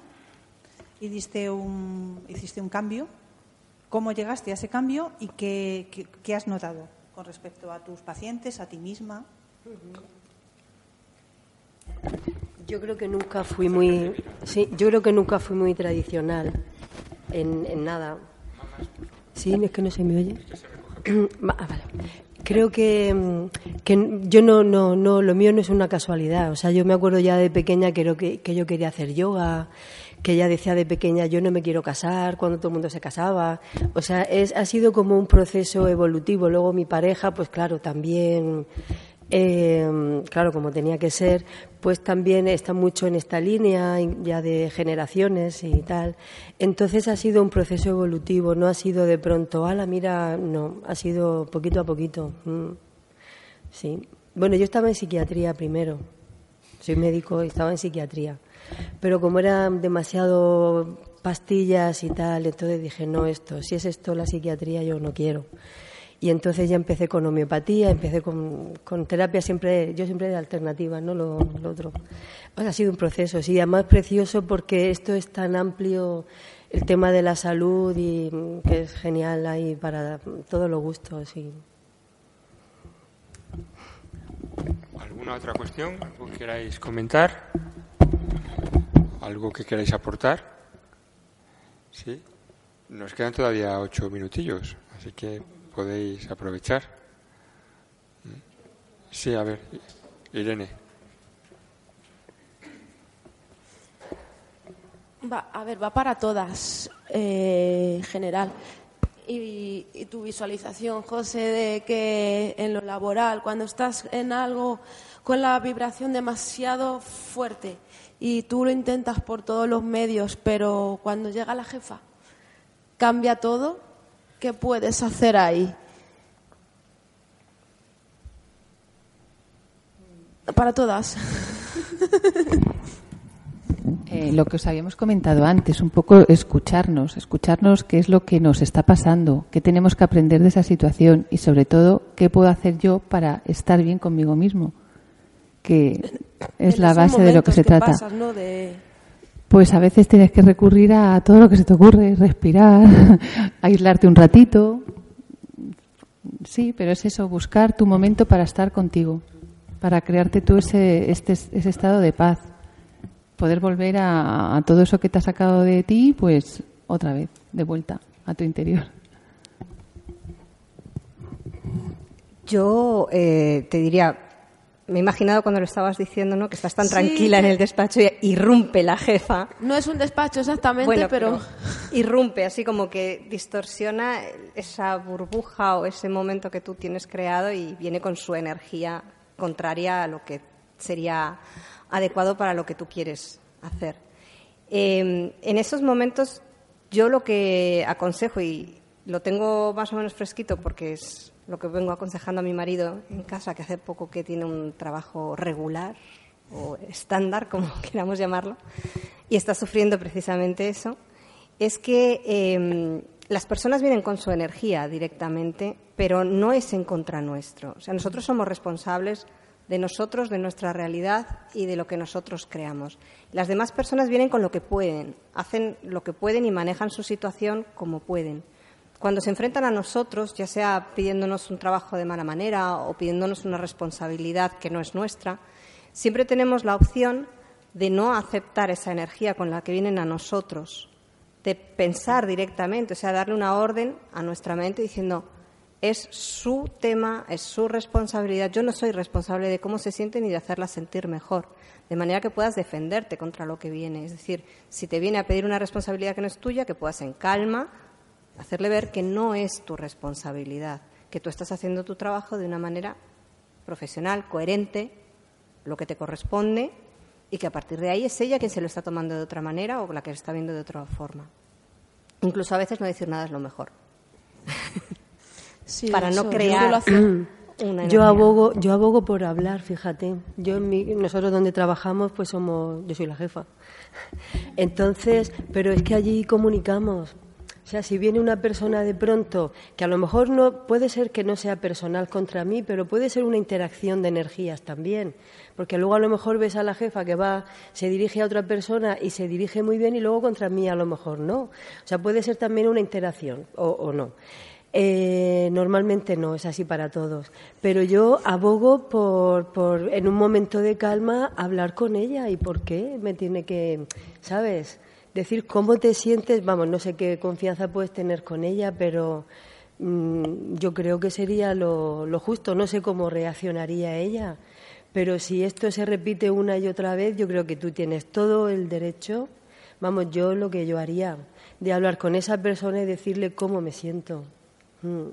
Y diste un, hiciste un cambio. ¿Cómo llegaste a ese cambio y qué, qué- has notado con respecto a tus pacientes, a ti misma? Yo creo que nunca fui muy, sí, yo creo que nunca fui muy tradicional en, en nada. Sí, es que no se me oye. Ah, vale. Creo que, mm, que yo no, no, no, lo mío no es una casualidad. O sea, yo me acuerdo ya de pequeña que, que, que yo quería hacer yoga, que ella decía de pequeña yo no me quiero casar cuando todo el mundo se casaba. O sea, es, ha sido como un proceso evolutivo. Luego mi pareja, pues claro, también eh, claro, como tenía que ser, pues también está mucho en esta línea ya de generaciones y tal. Entonces ha sido un proceso evolutivo, no ha sido de pronto, ala, mira, no, ha sido poquito a poquito. Mm. Sí. Bueno, yo estaba en psiquiatría primero, soy médico y estaba en psiquiatría. Pero como eran demasiado pastillas y tal, entonces dije, no, esto, si es esto la psiquiatría, yo no quiero. Y entonces ya empecé con homeopatía, empecé con, terapia siempre, yo siempre de alternativa, no lo, otro. Sea, ha sido un proceso, sí, además precioso porque esto es tan amplio, el tema de la salud y mm, que es genial ahí para todos los gustos, sí. ¿Alguna otra cuestión? ¿Algo que queráis comentar? ¿Algo que queráis aportar? ¿Sí? Nos quedan todavía ocho minutillos, así que podéis aprovechar. Sí, a ver, Irene. Va, a ver, va para todas, eh, en general. Y, y tu visualización, José, de que en lo laboral, cuando estás en algo con la vibración demasiado fuerte y tú lo intentas por todos los medios, pero cuando llega la jefa, cambia todo, ¿qué puedes hacer ahí? Para todas. Eh, lo que os habíamos comentado antes, un poco escucharnos, escucharnos qué es lo que nos está pasando, qué tenemos que aprender de esa situación y sobre todo qué puedo hacer yo para estar bien conmigo mismo, que es la base de lo que se trata. pasas, ¿no? De- Pues a veces tienes que recurrir a todo lo que se te ocurre, respirar, aislarte un ratito. Sí, pero es eso, buscar tu momento para estar contigo, para crearte tú ese, este, ese estado de paz. Poder volver a, a todo eso que te ha sacado de ti, pues otra vez, de vuelta a tu interior. Yo eh, te diría, me he imaginado cuando lo estabas diciendo, ¿no? Que estás tan Sí. tranquila en el despacho y irrumpe la jefa. No es un despacho exactamente, Bueno, pero... irrumpe, así como que distorsiona esa burbuja o ese momento que tú tienes creado y viene con su energía contraria a lo que sería adecuado para lo que tú quieres hacer. Eh, en esos momentos yo lo que aconsejo, y lo tengo más o menos fresquito porque es lo que vengo aconsejando a mi marido en casa, que hace poco que tiene un trabajo regular o estándar, como queramos llamarlo, y está sufriendo precisamente eso, es que eh, las personas vienen con su energía directamente, pero no es en contra nuestro. O sea, nosotros somos responsables de nosotros, de nuestra realidad y de lo que nosotros creamos. Las demás personas vienen con lo que pueden, hacen lo que pueden y manejan su situación como pueden. Cuando se enfrentan a nosotros, ya sea pidiéndonos un trabajo de mala manera o pidiéndonos una responsabilidad que no es nuestra, siempre tenemos la opción de no aceptar esa energía con la que vienen a nosotros, de pensar directamente, o sea, darle una orden a nuestra mente diciendo, es su tema, es su responsabilidad, yo no soy responsable de cómo se siente ni de hacerla sentir mejor, de manera que puedas defenderte contra lo que viene. Es decir, si te viene a pedir una responsabilidad que no es tuya, que puedas en calma hacerle ver que no es tu responsabilidad, que tú estás haciendo tu trabajo de una manera profesional, coherente, lo que te corresponde y que a partir de ahí es ella quien se lo está tomando de otra manera o la que lo está viendo de otra forma. Incluso a veces no decir nada es lo mejor. Sí, Para no crear hacer- Yo abogo, yo abogo por hablar, fíjate. Yo en mi- nosotros donde trabajamos, pues somos, yo soy la jefa. Entonces, pero es que allí comunicamos. O sea, si viene una persona de pronto, que a lo mejor no puede ser que no sea personal contra mí, pero puede ser una interacción de energías también, porque luego a lo mejor ves a la jefa que va, se dirige a otra persona y se dirige muy bien y luego contra mí a lo mejor no. O sea, puede ser también una interacción o, o no. Eh, normalmente no, es así para todos. Pero yo abogo por, por, en un momento de calma, hablar con ella. ¿Y por qué? Me tiene que, ¿sabes? Decir cómo te sientes. Vamos, no sé qué confianza puedes tener con ella, pero mm, yo creo que sería lo, lo justo. No sé cómo reaccionaría ella. Pero si esto se repite una y otra vez, yo creo que tú tienes todo el derecho, vamos, yo lo que yo haría, de hablar con esa persona y decirle cómo me siento. Mm.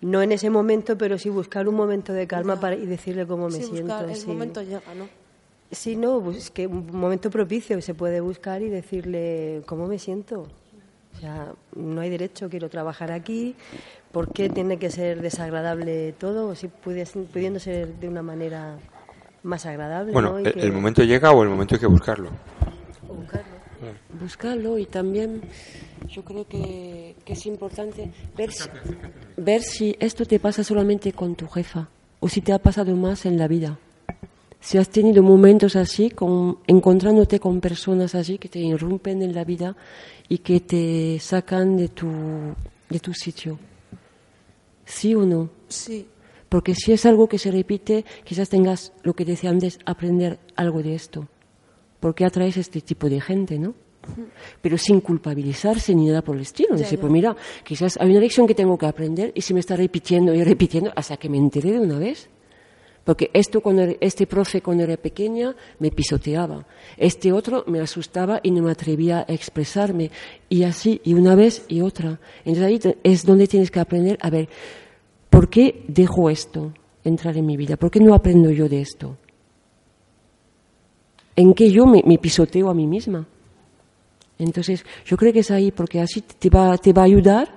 No en ese momento, pero sí buscar un momento de calma para, y decirle cómo me Sí, siento. buscar, el sí. momento llega, ¿no? Sí, no, pues que un momento propicio se puede buscar y decirle cómo me siento. O sea, no hay derecho, quiero trabajar aquí. ¿Por qué tiene que ser desagradable todo? O si pudiendo ser de una manera más agradable. Bueno, el, que- el momento llega o el momento hay que buscarlo. buscarlo y también yo creo que, que es importante ver si, ver si esto te pasa solamente con tu jefa o si te ha pasado más en la vida. Si has tenido momentos así, con, encontrándote con personas así que te irrumpen en la vida y que te sacan de tu, de tu sitio. ¿Sí o no? Sí. Porque si es algo que se repite, quizás tengas, lo que decía antes, aprender algo de esto. ¿Por qué atraes este tipo de gente, no? Pero sin culpabilizarse ni nada por el estilo. Ya. pues mira, quizás hay una lección que tengo que aprender y se me está repitiendo y repitiendo hasta que me enteré de una vez. Porque esto cuando era- este profe cuando era pequeña me pisoteaba, este otro me asustaba y no me atrevía a expresarme y así y una vez y otra. Entonces ahí es donde tienes que aprender a ver por qué dejo esto entrar en mi vida, por qué no aprendo yo de esto, en qué yo me, me pisoteo a mí misma. Entonces yo creo que es ahí porque así te va, te va a ayudar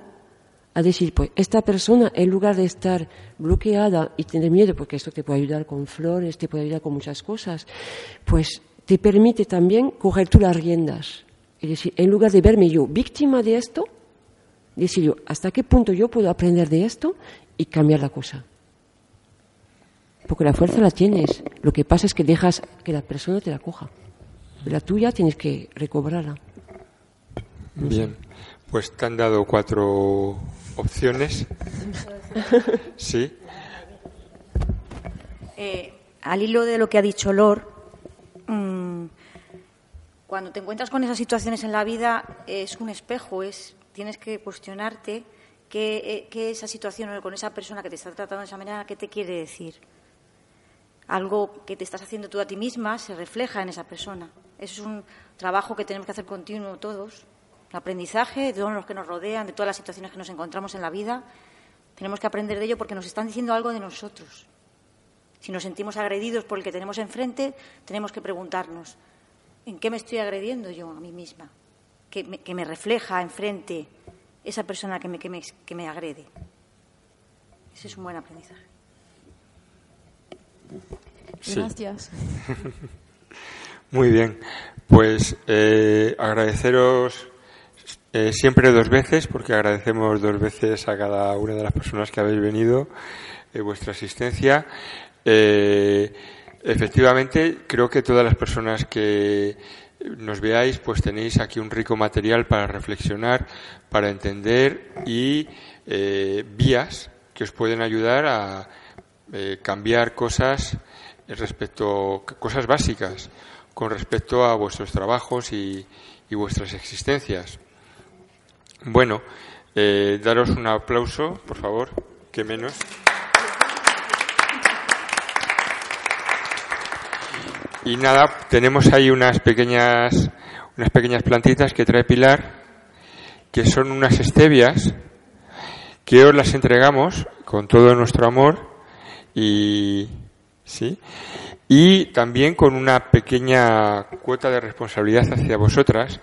a decir, pues esta persona, en lugar de estar bloqueada y tener miedo, porque esto te puede ayudar con flores, te puede ayudar con muchas cosas, pues te permite también coger tú las riendas. Es decir, en lugar de verme yo víctima de esto, decir yo, ¿hasta qué punto yo puedo aprender de esto y cambiar la cosa? Porque la fuerza la tienes. Lo que pasa es que dejas que la persona te la coja. La tuya tienes que recobrarla. Bien, pues te han dado cuatro opciones. Sí. Eh, al hilo de lo que ha dicho Lor, mm, cuando te encuentras con esas situaciones en la vida es un espejo, es tienes que cuestionarte qué, eh, qué esa situación con esa persona que te está tratando de esa manera, qué te quiere decir. Algo que te estás haciendo tú a ti misma se refleja en esa persona. Eso es un trabajo que tenemos que hacer continuo todos. El aprendizaje de todos los que nos rodean, de todas las situaciones que nos encontramos en la vida. Tenemos que aprender de ello porque nos están diciendo algo de nosotros. Si nos sentimos agredidos por el que tenemos enfrente, tenemos que preguntarnos, ¿en qué me estoy agrediendo yo a mí misma? Que me, que me refleja enfrente esa persona que me, que, me, que me agrede. Ese es un buen aprendizaje. Sí. Gracias. Muy bien. Pues eh, agradeceros eh, siempre dos veces, porque agradecemos dos veces a cada una de las personas que habéis venido eh, vuestra asistencia. Eh, efectivamente, creo que todas las personas que nos veáis, pues tenéis aquí un rico material para reflexionar, para entender y eh, vías que os pueden ayudar a cambiar cosas respecto cosas básicas con respecto a vuestros trabajos y vuestras existencias. Bueno, eh, daros un aplauso, por favor, que menos. Y nada, tenemos ahí unas pequeñas, unas pequeñas plantitas que trae Pilar, que son unas stevias, que os las entregamos con todo nuestro amor y, sí, y también con una pequeña cuota de responsabilidad hacia vosotras,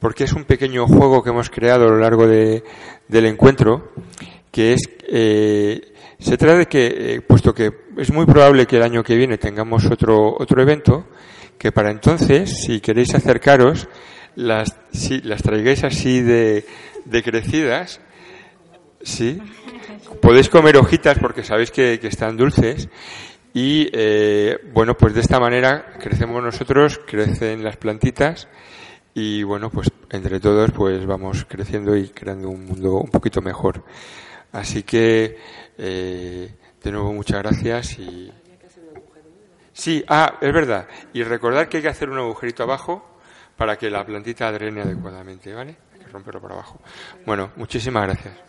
porque es un pequeño juego que hemos creado a lo largo de, del encuentro, que es eh, Se trata de que, eh, puesto que es muy probable que el año que viene tengamos otro, otro evento, que para entonces, si queréis acercaros, las, si, las traigáis así de, de crecidas, ¿sí? Podéis comer hojitas porque sabéis que, que están dulces y, eh, bueno, pues de esta manera crecemos nosotros, crecen las plantitas y, bueno, pues entre todos pues vamos creciendo y creando un mundo un poquito mejor. Así que, eh, de nuevo, muchas gracias y... Sí, ah, es verdad. Y recordar que hay que hacer un agujerito abajo para que la plantita drene adecuadamente, ¿vale? Hay que romperlo por abajo. Bueno, muchísimas gracias.